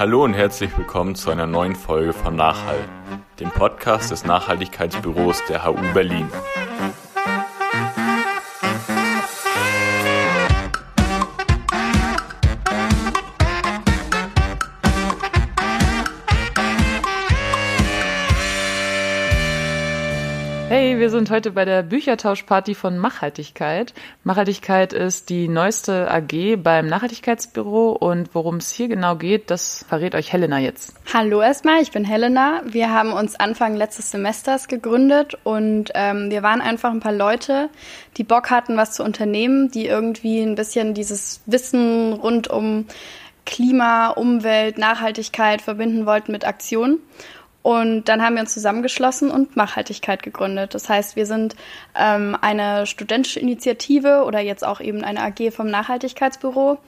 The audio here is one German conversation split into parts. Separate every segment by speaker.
Speaker 1: Hallo und herzlich willkommen zu einer neuen Folge von Nachhall, dem Podcast des Nachhaltigkeitsbüros der HU Berlin.
Speaker 2: Wir sind heute bei der Büchertauschparty von Machhaltigkeit. Machhaltigkeit ist die neueste AG beim Nachhaltigkeitsbüro und worum es hier genau geht, das verrät euch Helena jetzt.
Speaker 3: Hallo erstmal, ich bin Helena. Wir haben uns Anfang letztes Semesters gegründet und ähm, wir waren einfach ein paar Leute, die Bock hatten, was zu unternehmen, die irgendwie ein bisschen dieses Wissen rund um Klima, Umwelt, Nachhaltigkeit verbinden wollten mit Aktionen. Und dann haben wir uns zusammengeschlossen und Nachhaltigkeit gegründet. Das heißt, wir sind ähm, eine studentische Initiative oder jetzt auch eben eine AG vom Nachhaltigkeitsbüro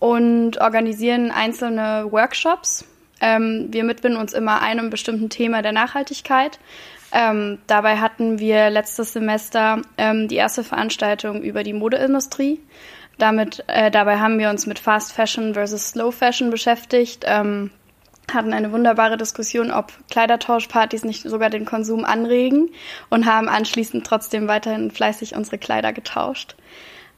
Speaker 3: und organisieren einzelne Workshops. Ähm, wir mitbinden uns immer einem bestimmten Thema der Nachhaltigkeit. Ähm, dabei hatten wir letztes Semester ähm, die erste Veranstaltung über die Modeindustrie. Damit, äh, dabei haben wir uns mit Fast Fashion versus Slow Fashion beschäftigt. Ähm, hatten eine wunderbare Diskussion, ob Kleidertauschpartys nicht sogar den Konsum anregen und haben anschließend trotzdem weiterhin fleißig unsere Kleider getauscht.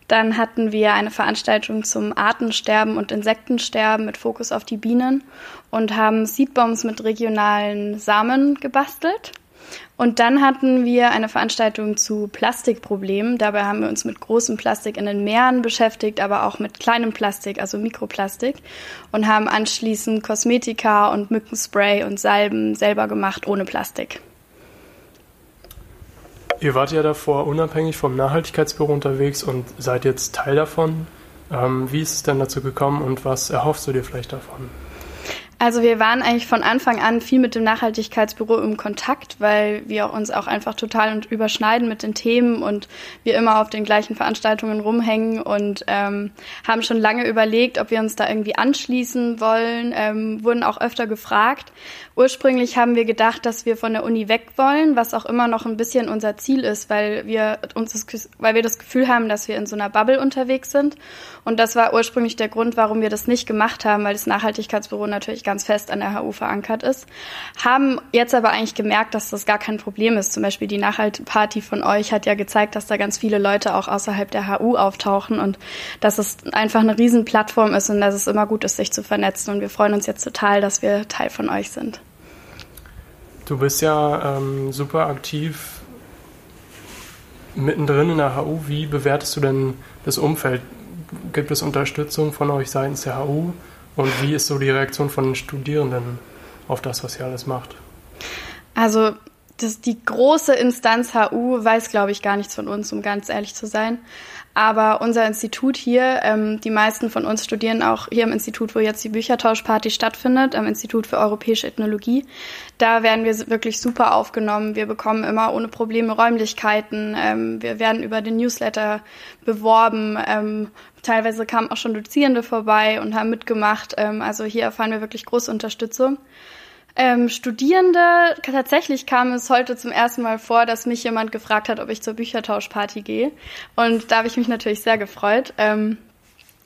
Speaker 3: Dann hatten wir eine Veranstaltung zum Artensterben und Insektensterben mit Fokus auf die Bienen und haben Seedbombs mit regionalen Samen gebastelt. Und dann hatten wir eine Veranstaltung zu Plastikproblemen. Dabei haben wir uns mit großem Plastik in den Meeren beschäftigt, aber auch mit kleinem Plastik, also Mikroplastik. Und haben anschließend Kosmetika und Mückenspray und Salben selber gemacht ohne Plastik.
Speaker 4: Ihr wart ja davor unabhängig vom Nachhaltigkeitsbüro unterwegs und seid jetzt Teil davon. Ähm, wie ist es denn dazu gekommen und was erhoffst du dir vielleicht davon?
Speaker 3: Also wir waren eigentlich von Anfang an viel mit dem Nachhaltigkeitsbüro im Kontakt, weil wir uns auch einfach total überschneiden mit den Themen und wir immer auf den gleichen Veranstaltungen rumhängen und ähm, haben schon lange überlegt, ob wir uns da irgendwie anschließen wollen, ähm, wurden auch öfter gefragt. Ursprünglich haben wir gedacht, dass wir von der Uni weg wollen, was auch immer noch ein bisschen unser Ziel ist, weil wir uns das, weil wir das Gefühl haben, dass wir in so einer Bubble unterwegs sind. Und das war ursprünglich der Grund, warum wir das nicht gemacht haben, weil das Nachhaltigkeitsbüro natürlich ganz fest an der HU verankert ist. Haben jetzt aber eigentlich gemerkt, dass das gar kein Problem ist. Zum Beispiel die Nachhaltparty von euch hat ja gezeigt, dass da ganz viele Leute auch außerhalb der HU auftauchen und dass es einfach eine Riesenplattform ist und dass es immer gut ist, sich zu vernetzen. Und wir freuen uns jetzt total, dass wir Teil von euch sind.
Speaker 4: Du bist ja ähm, super aktiv mittendrin in der HU. Wie bewertest du denn das Umfeld? Gibt es Unterstützung von euch seitens der HU? Und wie ist so die Reaktion von den Studierenden auf das, was ihr alles macht?
Speaker 3: Also das, die große Instanz HU weiß, glaube ich, gar nichts von uns, um ganz ehrlich zu sein. Aber unser Institut hier, ähm, die meisten von uns studieren auch hier im Institut, wo jetzt die Büchertauschparty stattfindet, am Institut für Europäische Ethnologie. Da werden wir wirklich super aufgenommen. Wir bekommen immer ohne Probleme Räumlichkeiten. Ähm, wir werden über den Newsletter beworben. Ähm, teilweise kamen auch schon Dozierende vorbei und haben mitgemacht. Ähm, also hier erfahren wir wirklich große Unterstützung. Ähm, Studierende, tatsächlich kam es heute zum ersten Mal vor, dass mich jemand gefragt hat, ob ich zur Büchertauschparty gehe. Und da habe ich mich natürlich sehr gefreut. Ähm,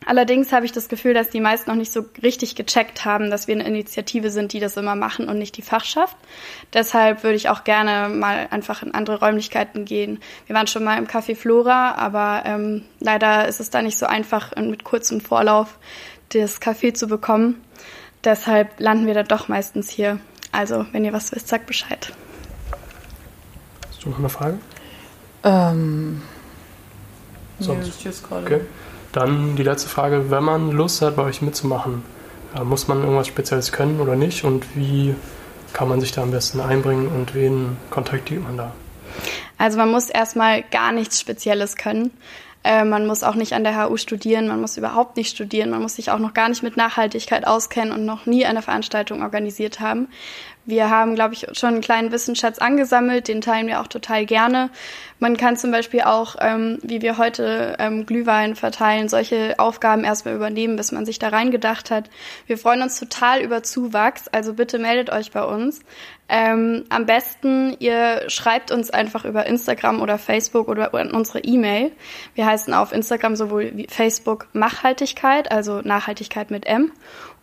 Speaker 3: allerdings habe ich das Gefühl, dass die meisten noch nicht so richtig gecheckt haben, dass wir eine Initiative sind, die das immer machen und nicht die Fachschaft. Deshalb würde ich auch gerne mal einfach in andere Räumlichkeiten gehen. Wir waren schon mal im Café Flora, aber ähm, leider ist es da nicht so einfach, mit kurzem Vorlauf das Café zu bekommen. Deshalb landen wir da doch meistens hier. Also, wenn ihr was wisst, sagt Bescheid.
Speaker 4: Hast du noch eine Frage?
Speaker 2: Ähm.
Speaker 4: Sonst? Nee, okay. Dann die letzte Frage. Wenn man Lust hat, bei euch mitzumachen, äh, muss man irgendwas Spezielles können oder nicht? Und wie kann man sich da am besten einbringen und wen kontaktiert man da?
Speaker 3: Also man muss erstmal gar nichts Spezielles können. Äh, man muss auch nicht an der HU studieren, man muss überhaupt nicht studieren, man muss sich auch noch gar nicht mit Nachhaltigkeit auskennen und noch nie eine Veranstaltung organisiert haben. Wir haben, glaube ich, schon einen kleinen Wissensschatz angesammelt, den teilen wir auch total gerne. Man kann zum Beispiel auch, ähm, wie wir heute ähm, Glühwein verteilen, solche Aufgaben erstmal übernehmen, bis man sich da reingedacht hat. Wir freuen uns total über Zuwachs, also bitte meldet euch bei uns. Ähm, am besten, ihr schreibt uns einfach über Instagram oder Facebook oder an unsere E-Mail. Wir heißen auf Instagram sowohl wie Facebook Machhaltigkeit, also Nachhaltigkeit mit M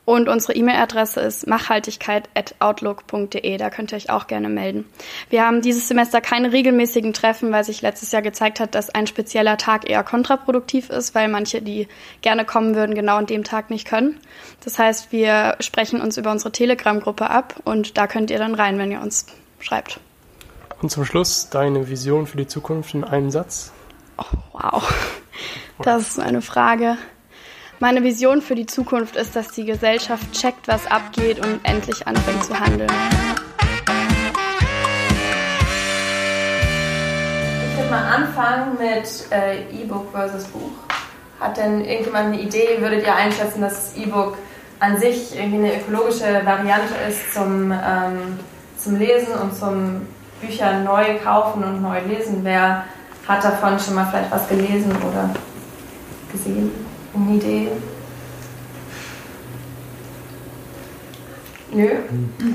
Speaker 3: Und unsere E-Mail-Adresse ist machhaltigkeit.outlook.de. Da könnt ihr euch auch gerne melden. Wir haben dieses Semester keine regelmäßigen Treffen, weil sich letztes Jahr gezeigt hat, dass ein spezieller Tag eher kontraproduktiv ist, weil manche, die gerne kommen würden, genau an dem Tag nicht können. Das heißt, wir sprechen uns über unsere Telegram-Gruppe ab und da könnt ihr dann rein, wenn ihr uns schreibt.
Speaker 4: Und zum Schluss deine Vision für die Zukunft in einem Satz.
Speaker 3: Oh, wow, das ist eine Frage. Meine Vision für die Zukunft ist, dass die Gesellschaft checkt, was abgeht und endlich anfängt zu handeln.
Speaker 5: Ich würde mal anfangen mit äh, E-Book versus Buch. Hat denn irgendjemand eine Idee? Würdet ihr einschätzen, dass das E-Book an sich irgendwie eine ökologische Variante ist zum, ähm, zum Lesen und zum Bücher neu kaufen und neu lesen? Wer hat davon schon mal vielleicht was gelesen oder gesehen? Eine Idee? Nö.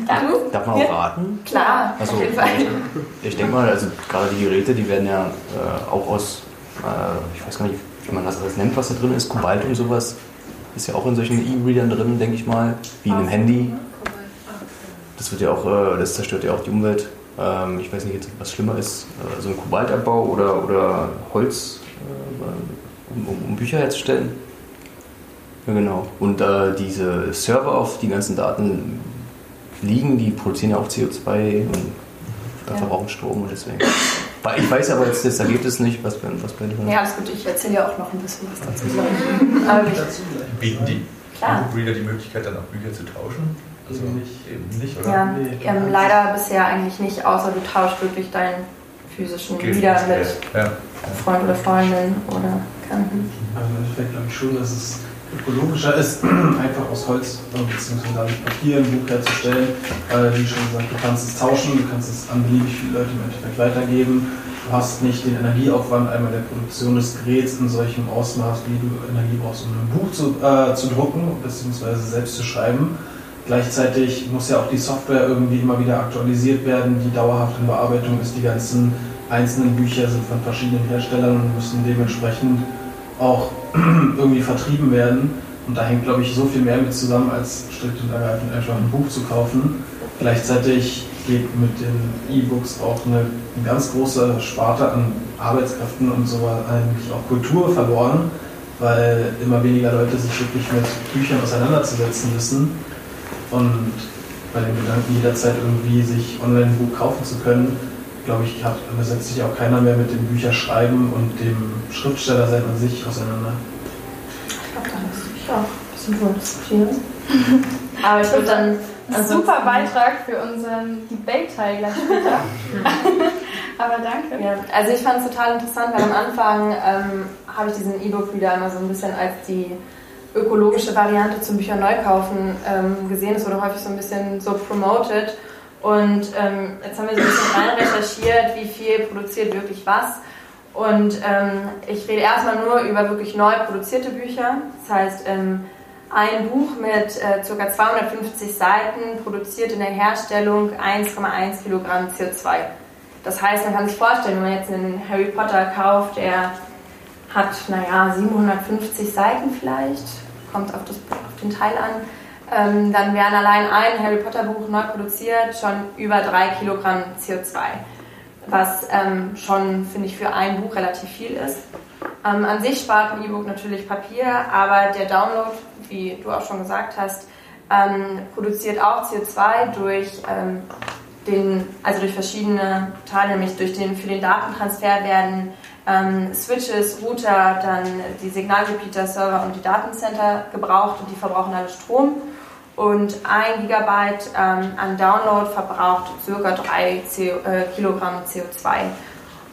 Speaker 6: Dann? Darf man auch raten?
Speaker 5: Klar,
Speaker 6: also, auf jeden Fall. Ich denke mal, also gerade die Geräte, die werden ja äh, auch aus, äh, ich weiß gar nicht, wie man das alles nennt, was da drin ist, Kobalt und sowas, ist ja auch in solchen E-Readern drin, denke ich mal, wie in einem Handy. Das wird ja auch, äh, das zerstört ja auch die Umwelt. Ähm, ich weiß nicht, was schlimmer ist, äh, so ein Kobaltabbau oder, oder Holz, äh, um, um Bücher herzustellen. Ja, genau. Und äh, diese Server, auf die ganzen Daten liegen, die produzieren ja auch CO2 und ja. verbrauchen Strom und deswegen. Ich weiß aber jetzt das Ergebnis nicht, was bei, was bei
Speaker 5: Ja, alles gut, ich erzähle ja auch noch ein bisschen was
Speaker 7: dazu. bieten die Reader die Möglichkeit, dann auch Bücher zu tauschen? Also nicht, eben nicht, oder?
Speaker 5: Ja, nee. ähm, leider bisher eigentlich nicht, außer du tauschst wirklich deinen physischen okay, Reader mit ja. Freund oder Freundin oder Kanten.
Speaker 8: Also im Endeffekt glaube ich schon, dass es ökologischer ist, einfach aus Holz bzw. dadurch Papier ein Buch herzustellen. Äh, wie schon gesagt, du kannst es tauschen, du kannst es an beliebig viele Leute im Endeffekt weitergeben. Du hast nicht den Energieaufwand einmal der Produktion des Geräts in solchem Ausmaß, wie du Energie brauchst, um ein Buch zu, äh, zu drucken bzw. selbst zu schreiben. Gleichzeitig muss ja auch die Software irgendwie immer wieder aktualisiert werden, die dauerhaft in Bearbeitung ist. Die ganzen einzelnen Bücher sind von verschiedenen Herstellern und müssen dementsprechend auch irgendwie vertrieben werden. Und da hängt, glaube ich, so viel mehr mit zusammen, als strikt und ergreifend einfach ein Buch zu kaufen. Gleichzeitig geht mit den E-Books auch eine, eine, ganz große Sparte an Arbeitskräften und so eigentlich auch Kultur verloren, weil immer weniger Leute sich wirklich mit Büchern auseinanderzusetzen wissen. Und bei dem Gedanken, jederzeit irgendwie sich online ein Buch kaufen zu können, glaube ich, hat, setzt sich auch keiner mehr mit dem Bücherschreiben und dem Schriftsteller sein an sich auseinander.
Speaker 5: Ich glaube, da muss ich auch ein bisschen drüber diskutieren. Aber ich würde dann.
Speaker 3: Ein super Beitrag für unseren Debate-Teil gleich später. Aber danke.
Speaker 5: Ja, also ich fand es total interessant, weil am Anfang ähm, habe ich diesen E-Book wieder immer so ein bisschen als die ökologische Variante zum Bücher neu kaufen ähm, gesehen. Es wurde häufig so ein bisschen so promoted. Und ähm, jetzt haben wir so ein bisschen rein recherchiert, wie viel produziert wirklich was. Und ähm, ich rede erstmal nur über wirklich neu produzierte Bücher. Das heißt, ähm, ein Buch mit äh, ca. 250 Seiten produziert in der Herstellung 1,1 Kilogramm CO2. Das heißt, man kann sich vorstellen, wenn man jetzt einen Harry Potter kauft, der hat, naja, 750 Seiten vielleicht, kommt auf, das, auf den Teil an, ähm, dann wären allein ein Harry Potter Buch neu produziert schon über drei Kilogramm CO2, was ähm, schon, finde ich, für ein Buch relativ viel ist. Ähm, an sich spart ein E-Book natürlich Papier, aber der Download, wie du auch schon gesagt hast, ähm, produziert auch CO2 durch ähm, den, also durch verschiedene Teile, nämlich durch den, für den Datentransfer werden ähm, Switches, Router, dann die Signalrepeater, Server und die Datencenter gebraucht und die verbrauchen alle Strom und ein Gigabyte ähm, an Download verbraucht ca. 3 CO, äh, Kilogramm CO2.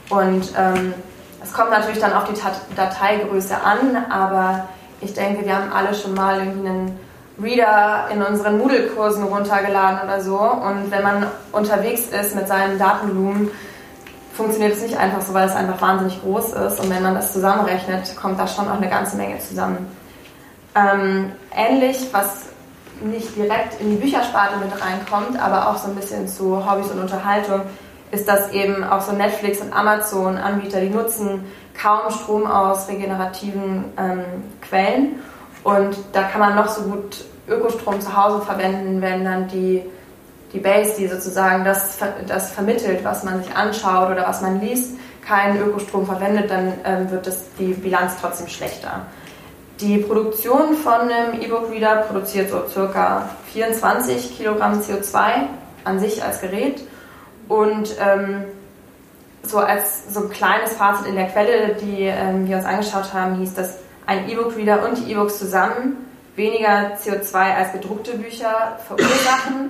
Speaker 5: Und ähm, es kommt natürlich dann auf die Dateigröße an, aber ich denke, wir haben alle schon mal irgendwie einen Reader in unseren Moodle-Kursen runtergeladen oder so. Und wenn man unterwegs ist mit seinem Datenvolumen, funktioniert es nicht einfach so, weil es einfach wahnsinnig groß ist. Und wenn man das zusammenrechnet, kommt da schon auch eine ganze Menge zusammen. Ähm, ähnlich, was nicht direkt in die Büchersparte mit reinkommt, aber auch so ein bisschen zu Hobbys und Unterhaltung, ist, dass eben auch so Netflix und Amazon Anbieter, die nutzen kaum Strom aus regenerativen ähm, Quellen. Und da kann man noch so gut Ökostrom zu Hause verwenden, wenn dann die, die Base, die sozusagen das, das vermittelt, was man sich anschaut oder was man liest, keinen Ökostrom verwendet, dann ähm, wird das, die Bilanz trotzdem schlechter. Die Produktion von einem E-Book-Reader produziert so circa 24 Kilogramm CO2 an sich als Gerät und ähm, so als so ein kleines Fazit in der Quelle, die ähm, wir uns angeschaut haben, hieß, dass ein E-Book-Reader und die E-Books zusammen weniger CO2 als gedruckte Bücher verursachen.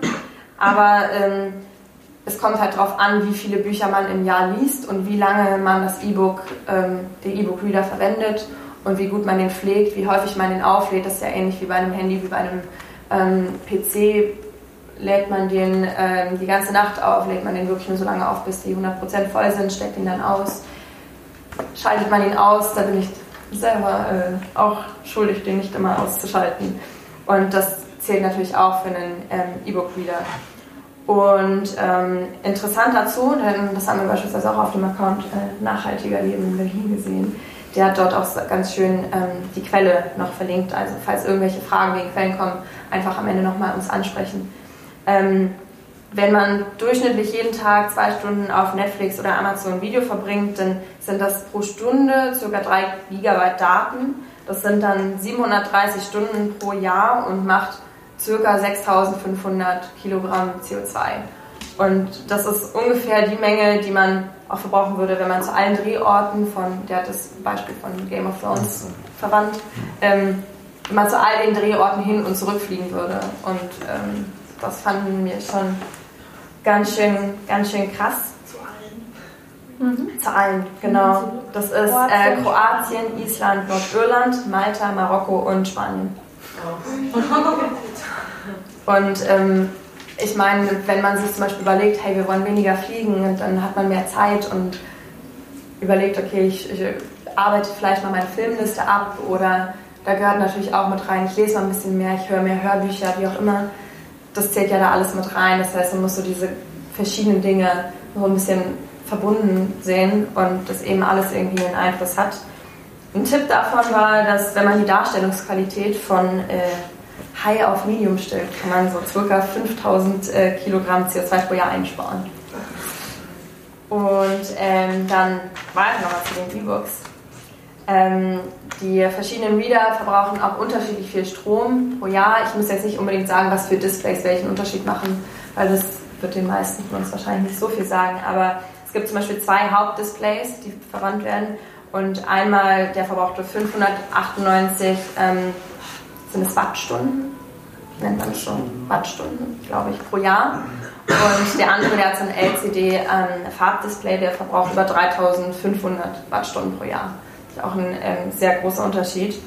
Speaker 5: Aber ähm, es kommt halt darauf an, wie viele Bücher man im Jahr liest und wie lange man das E-Book, ähm, den E-Book-Reader verwendet und wie gut man den pflegt, wie häufig man den auflädt. Das ist ja ähnlich wie bei einem Handy, wie bei einem ähm, PC. Lädt man den ähm, die ganze Nacht auf, lädt man den wirklich nur so lange auf, bis die 100% voll sind, steckt ihn dann aus. Schaltet man ihn aus, da bin ich selber äh, auch schuldig, den nicht immer auszuschalten. Und das zählt natürlich auch für einen ähm, E-Book-Reader. Und ähm, interessant dazu, denn das haben wir beispielsweise auch auf dem Account äh, Nachhaltiger Leben in Berlin gesehen, der hat dort auch ganz schön ähm, die Quelle noch verlinkt. Also falls irgendwelche Fragen wegen Quellen kommen, einfach am Ende nochmal uns ansprechen. Ähm, wenn man durchschnittlich jeden Tag zwei Stunden auf Netflix oder Amazon Video verbringt, dann sind das pro Stunde ca. 3 Gigabyte Daten. Das sind dann 730 Stunden pro Jahr und macht ca. 6500 Kilogramm CO2. Und das ist ungefähr die Menge, die man auch verbrauchen würde, wenn man zu allen Drehorten von, der hat das Beispiel von Game of Thrones verwandt, ähm, wenn man zu all den Drehorten hin und zurück fliegen würde. Und ähm, das fanden wir schon ganz schön, ganz schön krass. Zu allen? Mhm. Zu allen, genau. Das ist äh, Kroatien, Island, Nordirland, Malta, Marokko und Spanien. Und ähm, ich meine, wenn man sich zum Beispiel überlegt, hey, wir wollen weniger fliegen, dann hat man mehr Zeit und überlegt, okay, ich, ich arbeite vielleicht mal meine Filmliste ab oder da gehört natürlich auch mit rein, ich lese mal ein bisschen mehr, ich höre mehr Hörbücher, wie auch immer. Das zählt ja da alles mit rein. Das heißt, man muss so diese verschiedenen Dinge so ein bisschen verbunden sehen und das eben alles irgendwie einen Einfluss hat. Ein Tipp davon war, dass wenn man die Darstellungsqualität von äh, High auf Medium stellt, kann man so circa 5000 äh, Kilogramm CO2 pro Jahr einsparen. Und ähm, dann weiter nochmal zu den E-Books. Ähm, die verschiedenen Reader verbrauchen auch unterschiedlich viel Strom pro Jahr. Ich muss jetzt nicht unbedingt sagen, was für Displays welchen Unterschied machen, weil das wird den meisten von uns wahrscheinlich nicht so viel sagen. Aber es gibt zum Beispiel zwei Hauptdisplays, die verwandt werden. Und einmal der verbrauchte 598 ähm, sind es Wattstunden, nennt man schon Wattstunden, glaube ich, pro Jahr. Und der andere, der hat so ein LCD-Farbdisplay, ähm, der verbraucht über 3500 Wattstunden pro Jahr. Das ist auch ein ähm, sehr großer Unterschied.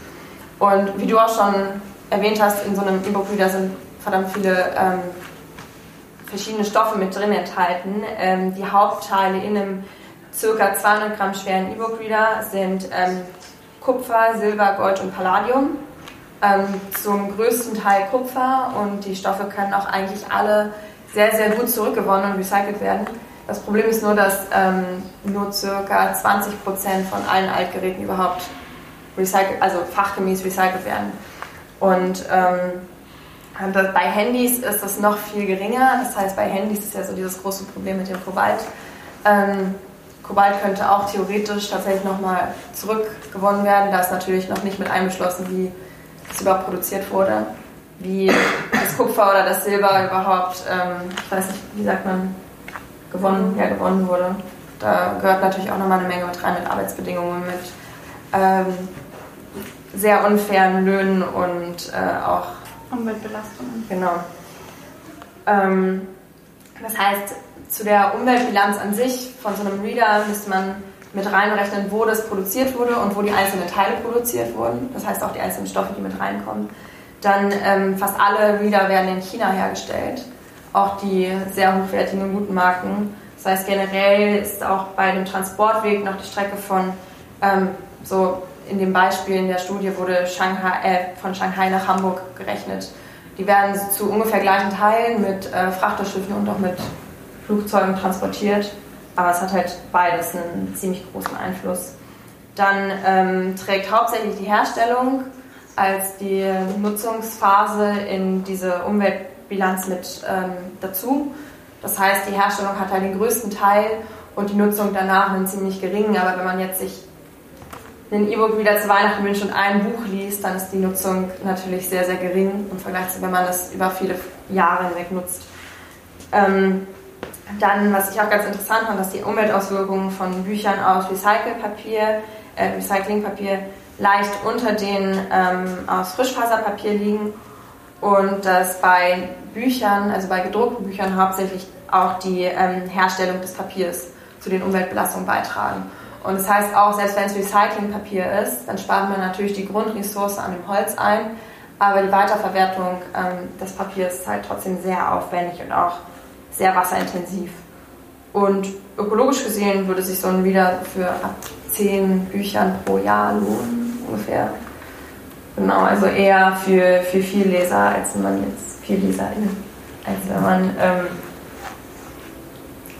Speaker 5: Und wie du auch schon erwähnt hast, in so einem E-Book-Reader sind verdammt viele ähm, verschiedene Stoffe mit drin enthalten. Ähm, die Hauptteile in einem ca. 200 Gramm schweren E-Book-Reader sind ähm, Kupfer, Silber, Gold und Palladium. Ähm, zum größten Teil Kupfer und die Stoffe können auch eigentlich alle sehr, sehr gut zurückgewonnen und recycelt werden. Das Problem ist nur, dass ähm, nur ca. 20% von allen Altgeräten überhaupt recycelt, also fachgemäß recycelt werden. Und ähm, bei Handys ist das noch viel geringer. Das heißt, bei Handys ist ja so dieses große Problem mit dem Kobalt. Ähm, Kobalt könnte auch theoretisch tatsächlich nochmal zurückgewonnen werden. Da ist natürlich noch nicht mit einbeschlossen, wie es überhaupt produziert wurde, wie das Kupfer oder das Silber überhaupt, ähm, ich weiß nicht, wie sagt man, gewonnen, ja, gewonnen wurde. Da gehört natürlich auch nochmal eine Menge mit rein, mit Arbeitsbedingungen, mit ähm, sehr unfairen Löhnen und äh, auch
Speaker 3: Umweltbelastungen.
Speaker 5: Genau. Ähm, das heißt, zu der Umweltbilanz an sich von so einem Reader müsste man mit reinrechnen, wo das produziert wurde und wo die einzelnen Teile produziert wurden. Das heißt auch die einzelnen Stoffe, die mit reinkommen. Dann ähm, fast alle Reader werden in China hergestellt, auch die sehr hochwertigen, guten Marken. Das heißt generell ist auch bei dem Transportweg noch die Strecke von ähm, so in dem Beispiel in der Studie wurde Shanghai, äh, von Shanghai nach Hamburg gerechnet. Die werden zu ungefähr gleichen Teilen mit äh, Frachterschiffen und auch mit Flugzeugen transportiert. Aber es hat halt beides einen ziemlich großen Einfluss. Dann ähm, trägt hauptsächlich die Herstellung als die Nutzungsphase in diese Umweltbilanz mit ähm, dazu. Das heißt, die Herstellung hat halt den größten Teil und die Nutzung danach einen ziemlich geringen. Aber wenn man jetzt sich ein E-Book wieder zu Weihnachten wünscht und ein Buch liest, dann ist die Nutzung natürlich sehr, sehr gering im Vergleich zu, wenn man das über viele Jahre hinweg nutzt. Ähm, dann, was ich auch ganz interessant fand, dass die Umweltauswirkungen von Büchern aus Recyclingpapier, äh, Recyclingpapier leicht unter den ähm, aus Frischfaserpapier liegen und dass bei Büchern, also bei gedruckten Büchern hauptsächlich auch die ähm, Herstellung des Papiers zu den Umweltbelastungen beitragen. Und das heißt auch, selbst wenn es Recyclingpapier ist, dann spart man natürlich die Grundressource an dem Holz ein, aber die Weiterverwertung ähm, des Papiers ist halt trotzdem sehr aufwendig und auch sehr wasserintensiv. Und ökologisch gesehen würde sich so ein wieder für ab 10 Büchern pro Jahr lohnen, ungefähr. Genau, also eher für, für viel Leser, als wenn man jetzt viel LeserInnen, als wenn man ähm,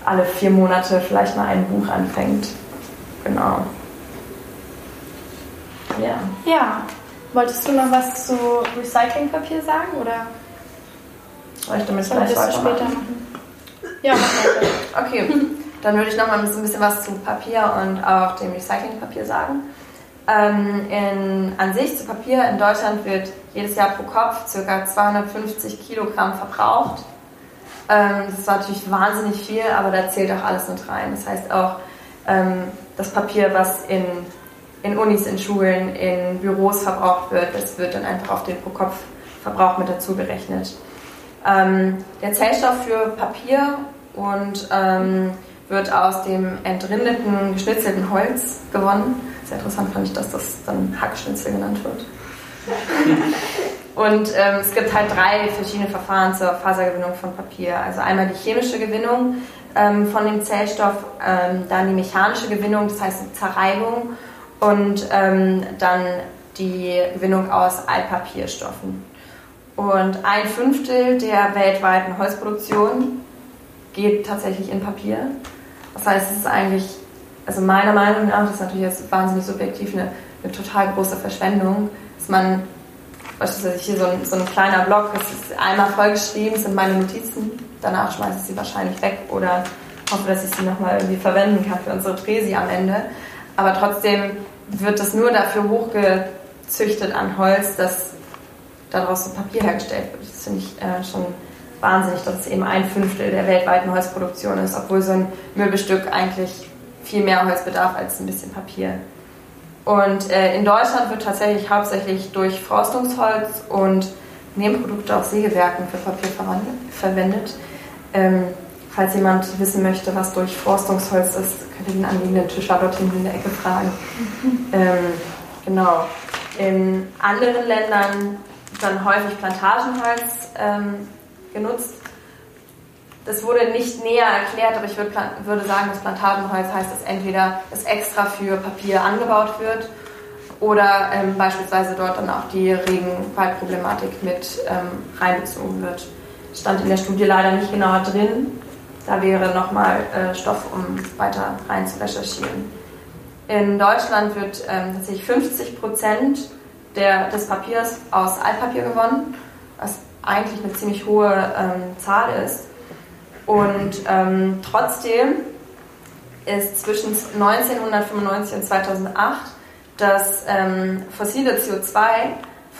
Speaker 5: alle vier Monate vielleicht mal ein Buch anfängt. Genau.
Speaker 3: Ja. Ja. Wolltest du noch was zu Recyclingpapier sagen oder?
Speaker 5: Soll ich damit gleich später machen? Ja, mach Okay, dann würde ich noch mal ein bisschen was zu Papier und auch dem Recyclingpapier sagen. Ähm, in, an sich zu Papier in Deutschland wird jedes Jahr pro Kopf ca. 250 Kilogramm verbraucht. Ähm, das ist natürlich wahnsinnig viel, aber da zählt auch alles mit rein. Das heißt auch ähm, das Papier, was in, in Unis, in Schulen, in Büros verbraucht wird, das wird dann einfach auf den Pro-Kopf-Verbrauch mit dazu gerechnet. Ähm, der Zellstoff für Papier und ähm, wird aus dem entrindeten, geschnitzelten Holz gewonnen. Sehr interessant fand ich, dass das dann Hackschnitzel genannt wird. Und ähm, es gibt halt drei verschiedene Verfahren zur Fasergewinnung von Papier. Also einmal die chemische Gewinnung ähm, von dem Zellstoff, ähm, dann die mechanische Gewinnung, das heißt die Zerreibung und ähm, dann die Gewinnung aus Altpapierstoffen. Und ein Fünftel der weltweiten Holzproduktion geht tatsächlich in Papier. Das heißt, es ist eigentlich, also meiner Meinung nach, das ist natürlich jetzt wahnsinnig subjektiv, eine, eine total große Verschwendung, dass man, beispielsweise hier so ein, so ein kleiner Block, das ist einmal vollgeschrieben, sind meine Notizen, danach schmeiße ich sie wahrscheinlich weg oder hoffe, dass ich sie nochmal irgendwie verwenden kann für unsere Präsi am Ende. Aber trotzdem wird das nur dafür hochgezüchtet an Holz, dass daraus so Papier hergestellt wird. Das finde ich äh, schon wahnsinnig, dass es eben ein Fünftel der weltweiten Holzproduktion ist, obwohl so ein Möbelstück eigentlich viel mehr Holz bedarf als ein bisschen Papier. Und äh, in Deutschland wird tatsächlich hauptsächlich durch Forstungsholz und Nebenprodukte aus Sägewerken für Papier verwendet. Ähm, falls jemand wissen möchte, was durch Forstungsholz ist, könnt ihr den anliegenden Tischler dort hinten in der Ecke fragen. Ähm, genau. In anderen Ländern dann häufig Plantagenholz ähm, genutzt. Das wurde nicht näher erklärt, aber ich würde, würde sagen, das Plantagenholz heißt, dass entweder das extra für Papier angebaut wird oder ähm, beispielsweise dort dann auch die Regenwaldproblematik mit ähm, reinbezogen wird. Stand in der Studie leider nicht genauer drin. Da wäre nochmal äh, Stoff, um weiter rein zu recherchieren. In Deutschland wird ähm, tatsächlich 50 Prozent des Papiers aus Altpapier gewonnen, was eigentlich eine ziemlich hohe ähm, Zahl ist. Und ähm, trotzdem ist zwischen 1995 und 2008 das ähm, fossile CO2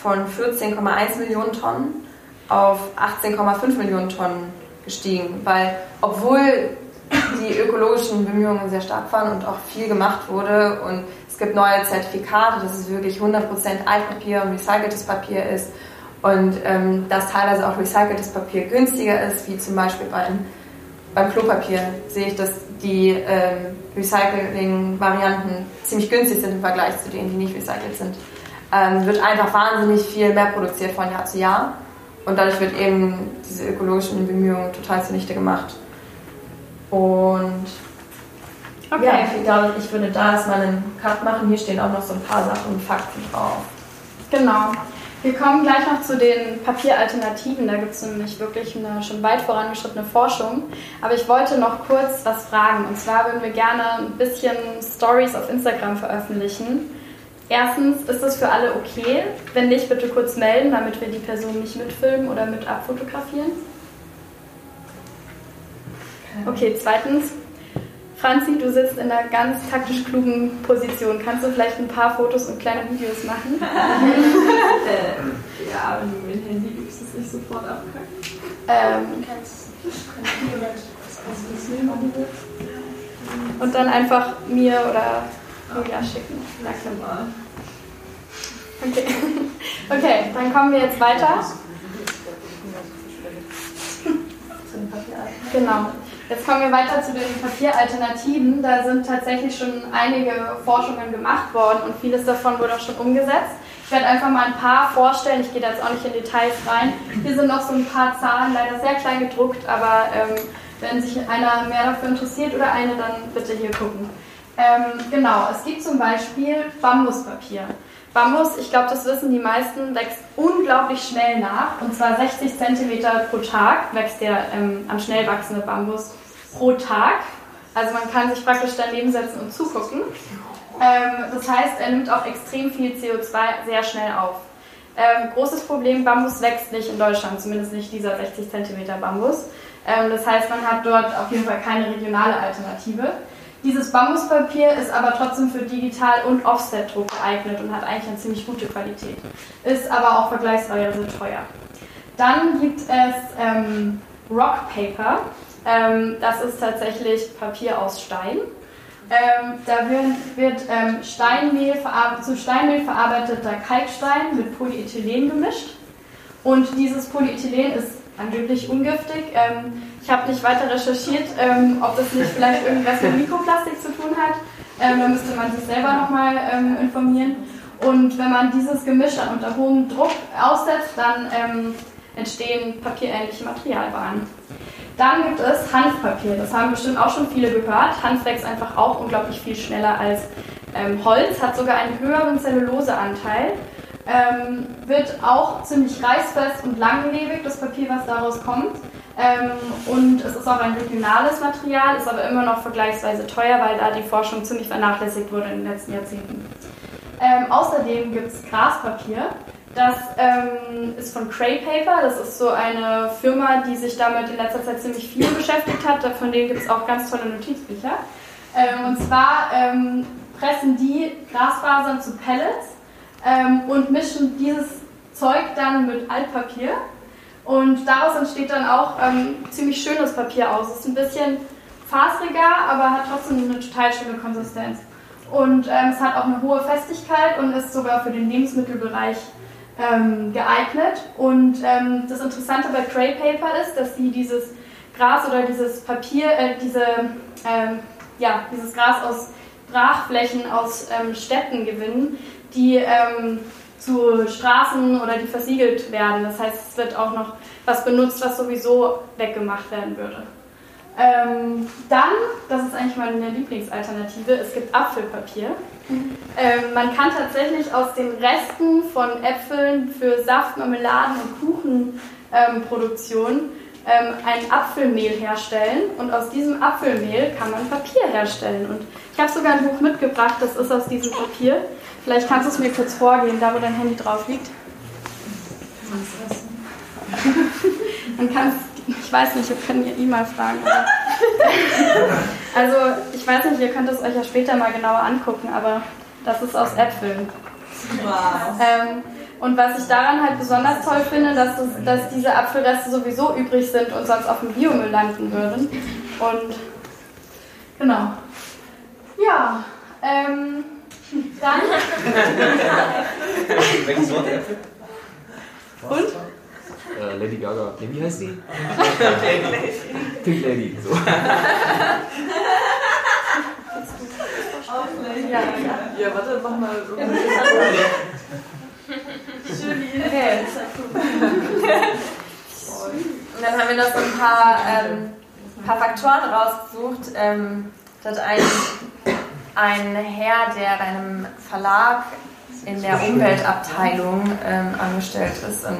Speaker 5: von 14,1 Millionen Tonnen auf 18,5 Millionen Tonnen gestiegen, weil obwohl die ökologischen Bemühungen sehr stark waren und auch viel gemacht wurde und es gibt neue Zertifikate, dass es wirklich 100% Altpapier und recyceltes Papier ist und ähm, dass teilweise auch recyceltes Papier günstiger ist, wie zum Beispiel beim, beim Klopapier, sehe ich, dass die ähm, Recycling-Varianten ziemlich günstig sind im Vergleich zu denen, die nicht recycelt sind. Ähm, wird einfach wahnsinnig viel mehr produziert von Jahr zu Jahr und dadurch wird eben diese ökologischen Bemühungen total zunichte gemacht. Und okay. ja, ich glaube, ich würde da erstmal einen Cut machen. Hier stehen auch noch so ein paar Sachen und Fakten drauf.
Speaker 3: Genau. Wir kommen gleich noch zu den Papieralternativen. Da gibt es nämlich wirklich eine schon weit vorangeschrittene Forschung. Aber ich wollte noch kurz was fragen. Und zwar würden wir gerne ein bisschen Stories auf Instagram veröffentlichen Erstens, ist das für alle okay? Wenn nicht, bitte kurz melden, damit wir die Person nicht mitfilmen oder mit abfotografieren. Okay, zweitens, Franzi, du sitzt in einer ganz taktisch klugen Position. Kannst du vielleicht ein paar Fotos und kleine Videos machen?
Speaker 5: ja, wenn du mit dem Handy gibst, es nicht sofort abkacken. Ähm,
Speaker 3: und dann einfach mir oder Julia schicken. Danke. Okay. okay, dann kommen wir jetzt weiter. Genau. Jetzt kommen wir weiter zu den Papieralternativen. Da sind tatsächlich schon einige Forschungen gemacht worden und vieles davon wurde auch schon umgesetzt. Ich werde einfach mal ein paar vorstellen. Ich gehe da jetzt auch nicht in Details rein. Hier sind noch so ein paar Zahlen, leider sehr klein gedruckt, aber ähm, wenn sich einer mehr dafür interessiert oder eine, dann bitte hier gucken. Ähm, genau, es gibt zum Beispiel Bambuspapier. Bambus, ich glaube, das wissen die meisten, wächst unglaublich schnell nach. Und zwar 60 cm pro Tag wächst der ähm, am schnell wachsende Bambus pro Tag. Also man kann sich praktisch daneben setzen und zugucken. Ähm, das heißt, er nimmt auch extrem viel CO2 sehr schnell auf. Ähm, großes Problem, Bambus wächst nicht in Deutschland, zumindest nicht dieser 60 cm Bambus. Ähm, das heißt, man hat dort auf jeden Fall keine regionale Alternative. Dieses Bambuspapier ist aber trotzdem für Digital- und Offset-Druck geeignet und hat eigentlich eine ziemlich gute Qualität. Ist aber auch vergleichsweise teuer. Dann gibt es ähm, Rock Paper. Ähm, das ist tatsächlich Papier aus Stein. Ähm, da wird, wird ähm, Steinmehl zu Steinmehl verarbeiteter Kalkstein mit Polyethylen gemischt. Und dieses Polyethylen ist angeblich ungiftig. Ähm, ich habe nicht weiter recherchiert, ähm, ob das nicht vielleicht irgendwas mit Mikroplastik zu tun hat. Ähm, da müsste man sich selber nochmal ähm, informieren. Und wenn man dieses Gemisch unter hohem Druck aussetzt, dann ähm, entstehen papierähnliche Materialbahnen. Dann gibt es Hanfpapier. Das haben bestimmt auch schon viele gehört. Hanf wächst einfach auch unglaublich viel schneller als ähm, Holz, hat sogar einen höheren Zelluloseanteil ähm, wird auch ziemlich reißfest und langlebig, das Papier, was daraus kommt. Ähm, und es ist auch ein regionales Material, ist aber immer noch vergleichsweise teuer, weil da die Forschung ziemlich vernachlässigt wurde in den letzten Jahrzehnten. Ähm, außerdem gibt es Graspapier. Das ähm, ist von Cray Paper. Das ist so eine Firma, die sich damit in letzter Zeit ziemlich viel beschäftigt hat. Von denen gibt es auch ganz tolle Notizbücher. Ähm, und zwar ähm, pressen die Grasfasern zu Pellets ähm, und mischen dieses Zeug dann mit Altpapier. Und daraus entsteht dann auch ähm, ziemlich schönes Papier aus. Es ist ein bisschen faseriger, aber hat trotzdem eine total schöne Konsistenz. Und ähm, es hat auch eine hohe Festigkeit und ist sogar für den Lebensmittelbereich ähm, geeignet. Und ähm, das Interessante bei Cray Paper ist, dass sie dieses Gras oder dieses Papier, äh, diese, ähm, ja, dieses Gras aus Brachflächen aus ähm, Städten gewinnen, die ähm, zu Straßen oder die versiegelt werden. Das heißt, es wird auch noch was benutzt, was sowieso weggemacht werden würde. Ähm, dann, das ist eigentlich meine Lieblingsalternative, es gibt Apfelpapier. Ähm, man kann tatsächlich aus den Resten von Äpfeln für Saft, Marmeladen und Kuchenproduktion ähm, ein Apfelmehl herstellen und aus diesem Apfelmehl kann man Papier herstellen. Und ich habe sogar ein Buch mitgebracht, das ist aus diesem Papier. Vielleicht kannst du es mir kurz vorgehen, da wo dein Handy drauf liegt. Man kann ich weiß nicht, wir können ihr E-Mail fragen. also, ich weiß nicht, ihr könnt es euch ja später mal genauer angucken, aber das ist aus Äpfeln. Wow. Ähm, und was ich daran halt besonders toll finde, dass, das, dass diese Apfelreste sowieso übrig sind und sonst auf dem Biomüll landen würden. Und genau. Ja, ähm, dann.
Speaker 6: Welches Wort?
Speaker 3: Und?
Speaker 6: Äh, Lady Gaga. Nee, wie heißt die? Pink Lady. So.
Speaker 5: Ja, ja, warte, mach mal. Okay. Und dann haben wir noch so ein paar, ähm, paar Faktoren rausgesucht. Ähm, da hat ein, Herr, der bei einem Verlag in der Umweltabteilung ähm, angestellt ist, und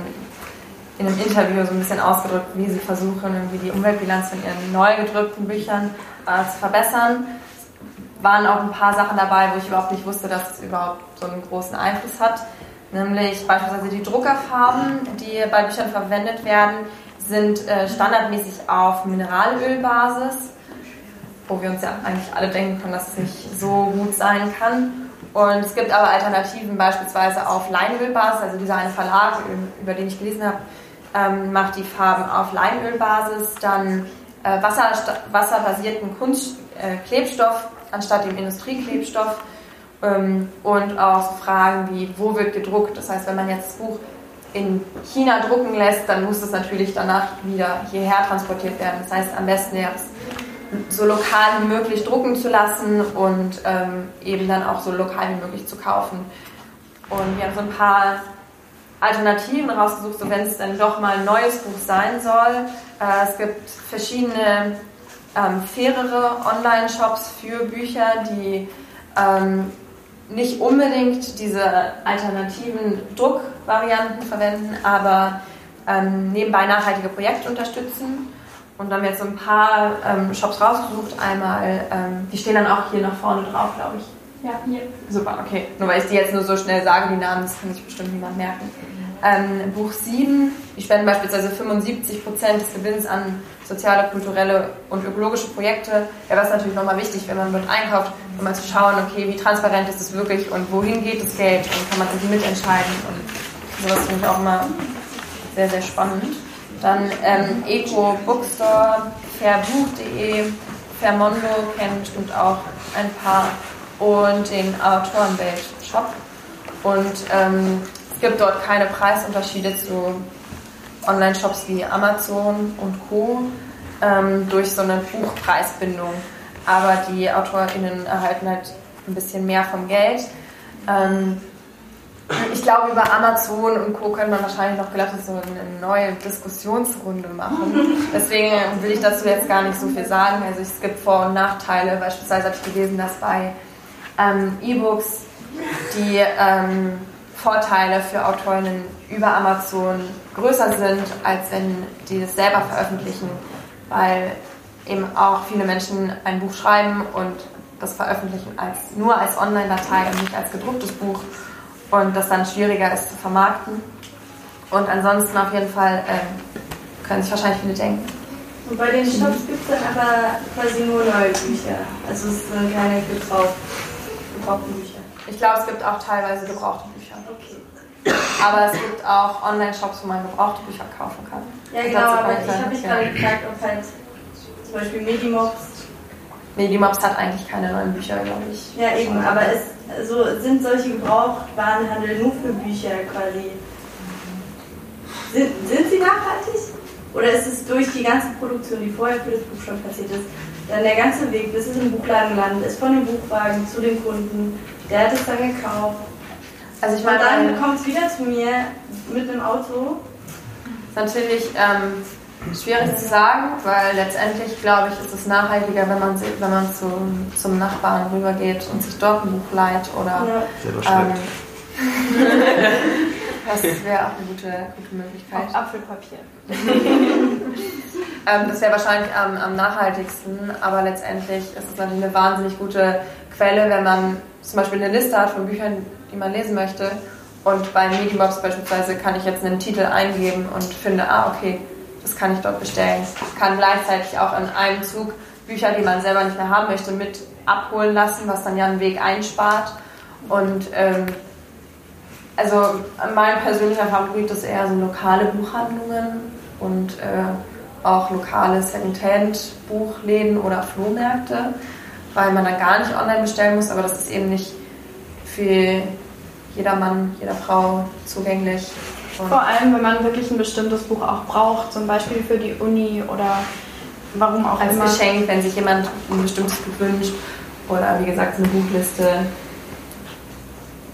Speaker 5: in einem Interview so ein bisschen ausgedrückt, wie sie versuchen, irgendwie die Umweltbilanz von ihren neu gedrückten Büchern äh, zu verbessern. Waren auch ein paar Sachen dabei, wo ich überhaupt nicht wusste, dass es überhaupt so einen großen Einfluss hat. Nämlich beispielsweise die Druckerfarben, die bei Büchern verwendet werden, sind äh, standardmäßig auf Mineralölbasis, wo wir uns ja eigentlich alle denken können, dass es nicht so gut sein kann. Und es gibt aber Alternativen, beispielsweise auf Leinölbasis, also dieser eine Verlag, über den ich gelesen habe, ähm, macht die Farben auf Leinölbasis, dann äh, Wasser, wasserbasierten Kunstklebstoff äh, anstatt dem Industrieklebstoff ähm, und auch so Fragen wie, wo wird gedruckt? Das heißt, wenn man jetzt das Buch in China drucken lässt, dann muss es natürlich danach wieder hierher transportiert werden. Das heißt, am besten wäre es so lokal wie möglich drucken zu lassen und ähm, eben dann auch so lokal wie möglich zu kaufen. Und wir haben so ein paar Alternativen rausgesucht, so wenn es dann doch mal ein neues Buch sein soll. Äh, es gibt verschiedene ähm, fairere Online-Shops für Bücher, die ähm, nicht unbedingt diese alternativen Druckvarianten verwenden, aber ähm, nebenbei nachhaltige Projekte unterstützen. Und dann haben wir jetzt so ein paar ähm, Shops rausgesucht. Einmal, ähm, die stehen dann auch hier nach vorne drauf, glaube ich.
Speaker 3: Ja, hier.
Speaker 5: Super, okay. Nur weil ich die jetzt nur so schnell sage, die Namen, das kann sich bestimmt niemand merken. Ähm, Buch 7, die spenden beispielsweise 75 Prozent des Gewinns an soziale, kulturelle und ökologische Projekte. Ja, was natürlich nochmal wichtig, wenn man dort einkauft, um mal zu schauen, okay, wie transparent ist es wirklich und wohin geht das Geld und kann man irgendwie mitentscheiden und sowas finde ich auch immer sehr, sehr spannend. Dann ähm, Eco Bookstore, fairbuch.de, Fairmondo kennt und auch ein paar und den Autorenwelt Shop. Und ähm, es gibt dort keine Preisunterschiede zu Online-Shops wie Amazon und Co. Ähm, durch so eine Buchpreisbindung. Aber die AutorInnen erhalten halt ein bisschen mehr vom Geld. Ähm, ich glaube, über Amazon und Co. könnte man wahrscheinlich noch glatt so eine neue Diskussionsrunde machen. Deswegen will ich dazu jetzt gar nicht so viel sagen. Also es gibt Vor- und Nachteile. Beispielsweise habe ich gelesen, dass bei ähm, E-Books die ähm, Vorteile für Autorinnen über Amazon größer sind, als wenn die das selber veröffentlichen, weil eben auch viele Menschen ein Buch schreiben und das veröffentlichen als, nur als Online-Datei und nicht als gedrucktes Buch und das dann schwieriger ist zu vermarkten. Und ansonsten auf jeden Fall äh, können sich wahrscheinlich viele denken.
Speaker 9: Und bei den Shops gibt es dann aber quasi nur neue Bücher. Also es sind keine gebrauchten Bücher.
Speaker 5: Ich glaube, es gibt auch teilweise gebrauchte Bücher. Okay. Aber es gibt auch Online-Shops, wo man gebrauchte Bücher kaufen kann.
Speaker 9: Ja, genau, aber ich habe mich gerade gefragt, ob halt zum Beispiel Medimobs.
Speaker 5: Medimobs hat eigentlich keine neuen Bücher, glaube ich.
Speaker 9: Ja, eben, aber es also sind solche Gebrauchtwarenhandel nur für Bücher quasi. Sind, sind sie nachhaltig? Oder ist es durch die ganze Produktion, die vorher für das Buch schon passiert ist, dann der ganze Weg, bis es im Buchladen landet, ist von dem Buchwagen zu den Kunden, der hat es dann gekauft. Also ich meine, und dann kommt es wieder zu mir mit einem Auto.
Speaker 5: Natürlich ähm, schwierig zu sagen, weil letztendlich, glaube ich, ist es nachhaltiger, wenn man, wenn man zu, zum Nachbarn rübergeht und sich dort ein Buch leiht oder. Ja. Ähm, das wäre auch eine gute, gute Möglichkeit.
Speaker 3: Auf Apfelpapier.
Speaker 5: ähm, das wäre wahrscheinlich am, am nachhaltigsten, aber letztendlich ist es natürlich eine wahnsinnig gute Quelle, wenn man zum Beispiel eine Liste hat von Büchern, die man lesen möchte. Und bei Medienbox beispielsweise kann ich jetzt einen Titel eingeben und finde, ah, okay, das kann ich dort bestellen. Ich kann gleichzeitig auch in einem Zug Bücher, die man selber nicht mehr haben möchte, mit abholen lassen, was dann ja einen Weg einspart. Und ähm, also mein persönlicher Favorit ist eher so lokale Buchhandlungen und äh, auch lokale Secondhand-Buchläden oder Flohmärkte, weil man dann gar nicht online bestellen muss, aber das ist eben nicht für jeder Mann, jeder Frau zugänglich.
Speaker 3: Vor allem, wenn man wirklich ein bestimmtes Buch auch braucht, zum Beispiel für die Uni oder warum auch
Speaker 5: als
Speaker 3: immer.
Speaker 5: Als Geschenk, wenn sich jemand ein bestimmtes Buch wünscht oder wie gesagt eine Buchliste.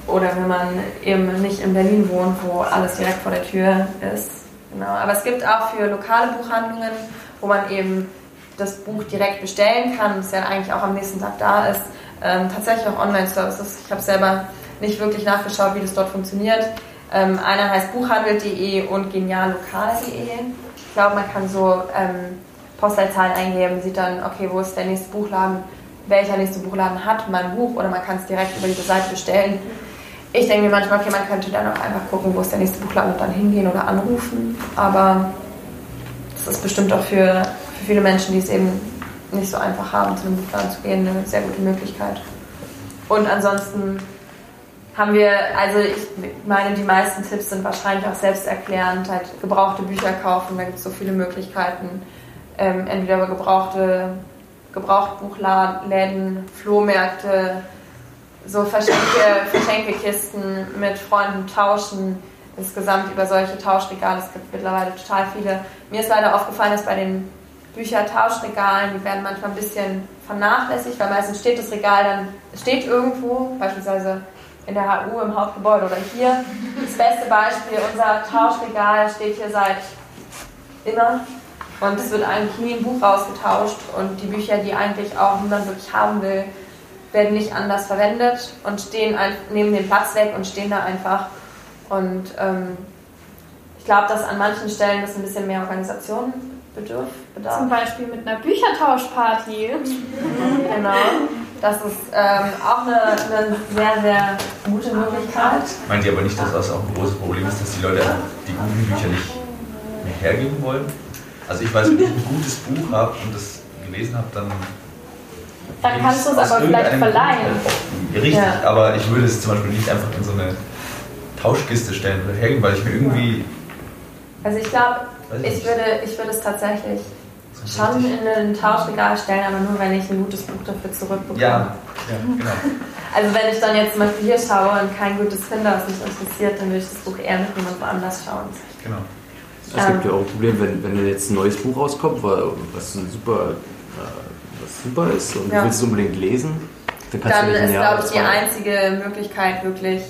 Speaker 5: Oder wenn man eben nicht in Berlin wohnt, wo alles direkt vor der Tür ist. Genau. Aber es gibt auch für lokale Buchhandlungen, wo man eben das Buch direkt bestellen kann, das ja eigentlich auch am nächsten Tag da ist, ähm, tatsächlich auch Online-Services. Ich habe selber nicht wirklich nachgeschaut, wie das dort funktioniert. Ähm, einer heißt buchhandel.de und geniallokal.de. Ich glaube, man kann so ähm, Postleitzahlen eingeben, sieht dann, okay, wo ist der nächste Buchladen welcher nächste Buchladen hat mein Buch oder man kann es direkt über diese Seite bestellen. Ich denke mir manchmal, okay, man könnte dann auch einfach gucken, wo ist der nächste Buchladen und dann hingehen oder anrufen. Aber das ist bestimmt auch für, für viele Menschen, die es eben nicht so einfach haben, zu einem Buchladen zu gehen, eine sehr gute Möglichkeit. Und ansonsten haben wir, also ich meine, die meisten Tipps sind wahrscheinlich auch selbsterklärend, halt gebrauchte Bücher kaufen, da gibt es so viele Möglichkeiten. Ähm, entweder über gebrauchte Gebrauchtbuchläden, Flohmärkte, so Verschenke, Verschenkekisten mit Freunden tauschen, insgesamt über solche Tauschregale. Es gibt mittlerweile total viele. Mir ist leider aufgefallen, dass bei den Büchertauschregalen, die werden manchmal ein bisschen vernachlässigt, weil meistens steht das Regal dann, steht irgendwo, beispielsweise in der HU im Hauptgebäude oder hier. Das beste Beispiel, unser Tauschregal steht hier seit immer und es wird eigentlich nie ein Buch rausgetauscht und die Bücher, die eigentlich auch niemand wirklich haben will, werden nicht anders verwendet und stehen nehmen den Platz weg und stehen da einfach. Und ähm, ich glaube, dass an manchen Stellen das ein bisschen mehr Organisation bedarf.
Speaker 3: Zum Beispiel mit einer Büchertauschparty.
Speaker 5: genau. Das ist ähm, auch eine, eine, sehr, sehr gute Möglichkeit.
Speaker 7: Meint ihr aber nicht, dass das auch ein großes Problem ist, dass die Leute die guten Bücher nicht mehr hergeben wollen? Also ich weiß, wenn ich ein gutes Buch habe und das gelesen habe, dann
Speaker 3: dann kannst du es aber vielleicht verleihen.
Speaker 7: Richtig, ja. aber ich würde es zum Beispiel nicht einfach in so eine Tauschkiste stellen oder hergeben, weil ich mir irgendwie.
Speaker 5: Also ich glaube, ich würde, ich würde es tatsächlich schon in ein Tauschregal stellen, aber nur wenn ich ein gutes Buch dafür zurückbekomme.
Speaker 7: Ja, ja genau.
Speaker 5: Also wenn ich dann jetzt zum Beispiel hier schaue und kein gutes finde, was mich interessiert, dann würde ich das Buch eher mit jemand woanders schauen.
Speaker 7: Genau.
Speaker 6: Es gibt ja auch ein Problem, wenn, wenn jetzt ein neues Buch rauskommt, was super, äh, was super ist und ja. du willst es unbedingt lesen,
Speaker 5: dann kannst dann du nicht ist, glaube ich, die einzige Möglichkeit, wirklich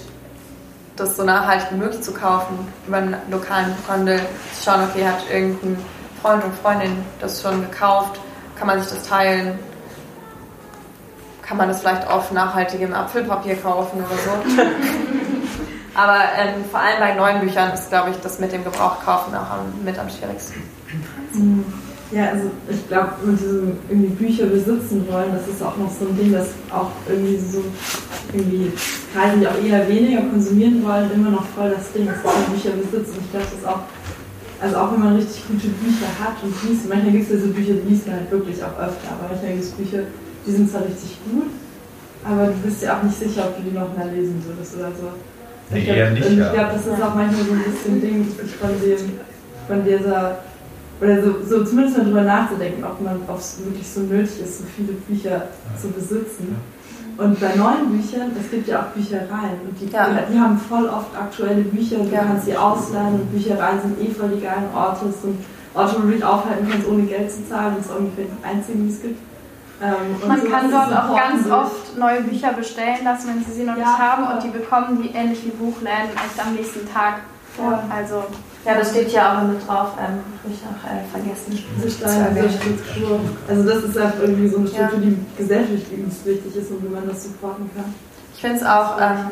Speaker 5: das so nachhaltig wie möglich zu kaufen, über einen lokalen Buchhandel, zu schauen, okay, hat irgendein Freund und Freundin das schon gekauft, kann man sich das teilen, kann man das vielleicht auf nachhaltigem Apfelpapier kaufen oder so. Aber ähm, vor allem bei neuen Büchern ist, glaube ich, das mit dem Gebrauchkaufen auch am, mit am schwierigsten.
Speaker 10: Mhm. Ja, also ich glaube, mit diesem irgendwie Bücher besitzen wollen, das ist auch noch so ein Ding, das auch irgendwie so irgendwie gerade die auch eher weniger konsumieren wollen, immer noch voll das Ding, dass man Bücher besitzt. Und ich glaube, das ist auch, also auch wenn man richtig gute Bücher hat und liest, manchmal gibt es ja so Bücher, die liest man halt wirklich auch öfter, aber manchmal gibt es Bücher, die sind zwar richtig gut, aber du bist ja auch nicht sicher, ob du die noch mal lesen würdest oder so.
Speaker 7: Nee, ich eher nicht. Ich
Speaker 10: glaube, das ist auch manchmal so ein bisschen Ding von, dem, von dieser, oder so, so zumindest mal drüber nachzudenken, ob man ob es wirklich so nötig ist, so viele Bücher ja. zu besitzen. Und bei neuen Büchern, es gibt ja auch Büchereien und die, ja. die haben voll oft aktuelle Bücher und du ja. kannst sie ausleihen und Büchereien sind eh voll die geilen Orte. Sind Orte, wo du dich aufhalten kannst, ohne Geld zu zahlen. Das ist ungefähr die einzigen, die es gibt.
Speaker 3: Ähm, Man kann dort auch ganz oft neue Bücher bestellen lassen, wenn sie sie noch ja. nicht haben und die bekommen die ähnlich wie Buchläden echt am nächsten Tag. Also
Speaker 5: ja, das steht ja auch mit drauf, ähm, habe ich noch äh, vergessen.
Speaker 10: Also das ist halt irgendwie so eine Struktur, ja. die gesellschaftlich wichtig ist und wie man das supporten kann.
Speaker 5: Ich finde es auch ähm,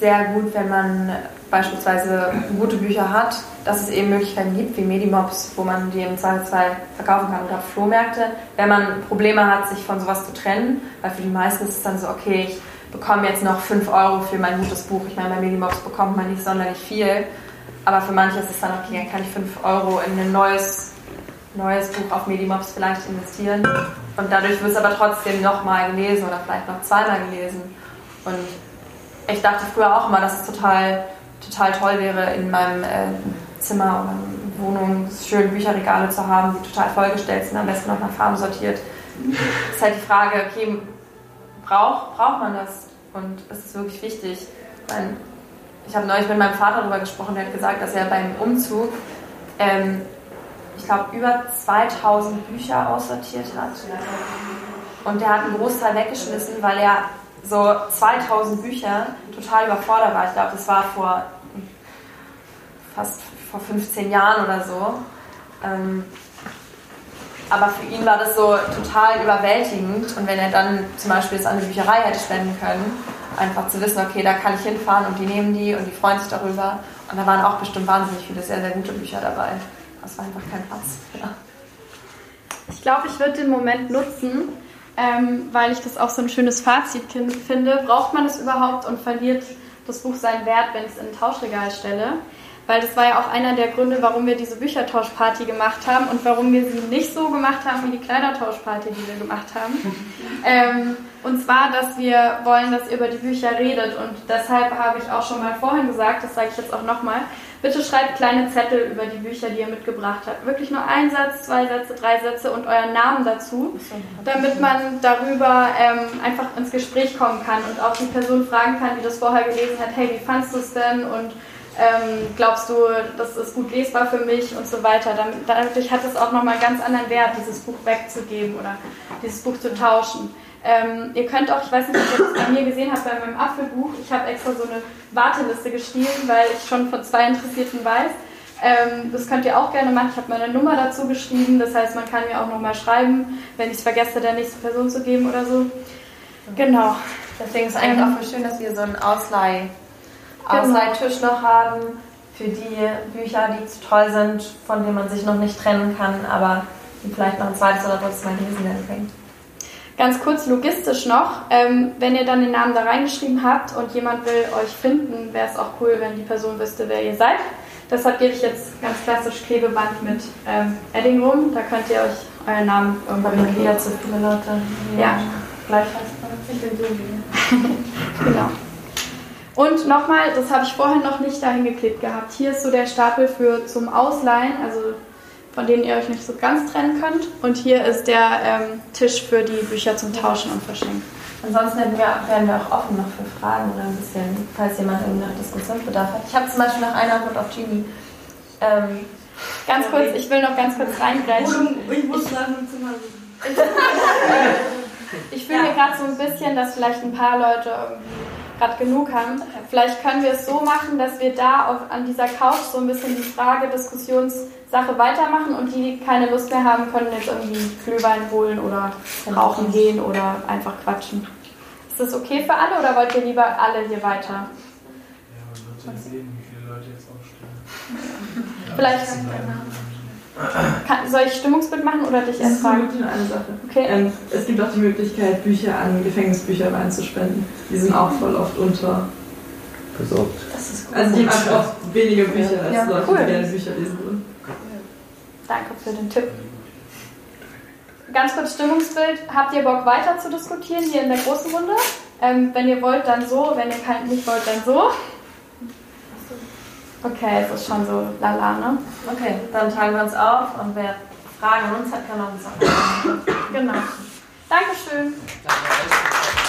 Speaker 5: sehr gut, wenn man beispielsweise gute Bücher hat, dass es eben Möglichkeiten gibt, wie Medimobs, wo man die im Zweifelsfall verkaufen kann oder Flohmärkte, wenn man Probleme hat, sich von sowas zu trennen, weil für die meisten ist es dann so, okay, ich bekomme jetzt noch 5 Euro für mein gutes Buch. Ich meine, bei Medimobs bekommt man nicht sonderlich viel, aber für manche ist es dann okay, dann kann ich 5 Euro in ein neues, neues Buch auf Medimobs vielleicht investieren und dadurch wird es aber trotzdem nochmal gelesen oder vielleicht noch zweimal gelesen und ich dachte früher auch immer, dass es total total toll wäre, in meinem äh, Zimmer oder Wohnung schön Bücherregale zu haben, die total vollgestellt sind, am besten noch nach Farben sortiert. ist halt die Frage, okay, braucht, braucht man das? Und ist es wirklich wichtig? Mein, ich habe neulich mit meinem Vater darüber gesprochen, der hat gesagt, dass er beim Umzug, ähm, ich glaube, über 2000 Bücher aussortiert hat. Und der hat einen Großteil weggeschmissen, weil er so 2000 Bücher total überfordert war. Ich glaube, das war vor fast vor 15 Jahren oder so. Ähm, aber für ihn war das so total überwältigend und wenn er dann zum Beispiel es an die Bücherei hätte spenden können, einfach zu wissen, okay, da kann ich hinfahren und die nehmen die und die freuen sich darüber. Und da waren auch bestimmt wahnsinnig viele sehr, sehr gute Bücher dabei. Das war einfach kein Platz. Ja.
Speaker 3: Ich glaube, ich würde den Moment nutzen, ähm, weil ich das auch so ein schönes Fazit finde. Braucht man es überhaupt und verliert das Buch seinen Wert, wenn ich es in ein Tauschregal stelle? Weil das war ja auch einer der Gründe, warum wir diese Büchertauschparty gemacht haben und warum wir sie nicht so gemacht haben wie die Kleidertauschparty, die wir gemacht haben. ähm, und zwar, dass wir wollen, dass ihr über die Bücher redet. Und deshalb habe ich auch schon mal vorhin gesagt, das sage ich jetzt auch nochmal, bitte schreibt kleine Zettel über die Bücher, die ihr mitgebracht habt. Wirklich nur ein Satz, zwei Sätze, drei Sätze und euren Namen dazu, damit man darüber ähm, einfach ins Gespräch kommen kann und auch die Person fragen kann, die das vorher gelesen hat, hey, wie fandest du es denn? Und ähm, glaubst du, das ist gut lesbar für mich und so weiter. Dadurch hat es auch nochmal einen ganz anderen Wert, dieses Buch wegzugeben oder dieses Buch zu tauschen. Ähm, ihr könnt auch, ich weiß nicht, ob ihr das bei mir gesehen habt, bei meinem Apfelbuch, ich habe extra so eine Warteliste geschrieben, weil ich schon von zwei Interessierten weiß. Ähm, das könnt ihr auch gerne machen. Ich habe meine Nummer dazu geschrieben, das heißt, man kann mir auch nochmal schreiben, wenn ich es vergesse, der nächsten Person zu geben oder so. Genau.
Speaker 5: Deswegen ist es eigentlich ähm, auch schön, dass wir so einen Ausleih genau. Ausleihtisch noch haben für die Bücher, die zu toll sind, von denen man sich noch nicht trennen kann, aber die vielleicht noch ein zweites oder drittes Mal lesen werden bringt.
Speaker 3: Ganz kurz logistisch noch, ähm, wenn ihr dann den Namen da reingeschrieben habt und jemand will euch finden, wäre es auch cool, wenn die Person wüsste, wer ihr seid. Deshalb gebe ich jetzt ganz klassisch Klebeband mit ähm, Edding rum. Da könnt ihr euch euren Namen irgendwann mit wieder zu viele Leute. Ja, gleich heißt Ich bin so Genau. Und nochmal, das habe ich vorhin noch nicht dahin geklebt gehabt. Hier ist so der Stapel für zum Ausleihen, also von denen ihr euch nicht so ganz trennen könnt. Und hier ist der ähm, Tisch für die Bücher zum Tauschen und Verschenken.
Speaker 5: Ansonsten wir, werden wir auch offen noch für Fragen oder ein bisschen, falls jemand irgendwie noch Diskussionsbedarf hat. Ich habe zum Beispiel noch eine Antwort auf Genie. Ähm,
Speaker 3: ganz kurz, ich will noch ganz kurz reingreifen.
Speaker 9: Ich muss nach dem Zimmer
Speaker 3: Ich fühle ja. mir gerade so ein bisschen, dass vielleicht ein paar Leute irgendwie gerade genug haben. Vielleicht können wir es so machen, dass wir da auf, an dieser Couch so ein bisschen die Frage, Diskussionssache weitermachen und die, die keine Lust mehr haben, können jetzt irgendwie Glühwein holen oder rauchen gehen oder einfach quatschen. Ist das okay für alle oder wollt ihr lieber alle hier weiter? Ja,
Speaker 8: man wird ja sehen, wie viele Leute jetzt aufstehen.
Speaker 3: Vielleicht. Kann, soll ich Stimmungsbild machen oder dich erst fragen?
Speaker 10: Das ist eine Sache. Okay. Ähm, es gibt auch die Möglichkeit, Bücher an Gefängnisbücher reinzuspenden. Die sind auch voll oft unter.
Speaker 6: Besorgt.
Speaker 10: Also die haben oft weniger Bücher als ja, Leute, cool. die gerne Bücher lesen wollen.
Speaker 3: Danke für den Tipp. Ganz kurz Stimmungsbild. Habt ihr Bock weiter zu diskutieren hier in der großen Runde? Ähm, wenn ihr wollt, dann so. Wenn ihr nicht wollt, dann so. Okay, es ist schon so lala, ne?
Speaker 5: Okay, dann teilen wir uns auf und wer Fragen an uns hat, kann uns auch.
Speaker 3: genau. Dankeschön. Danke.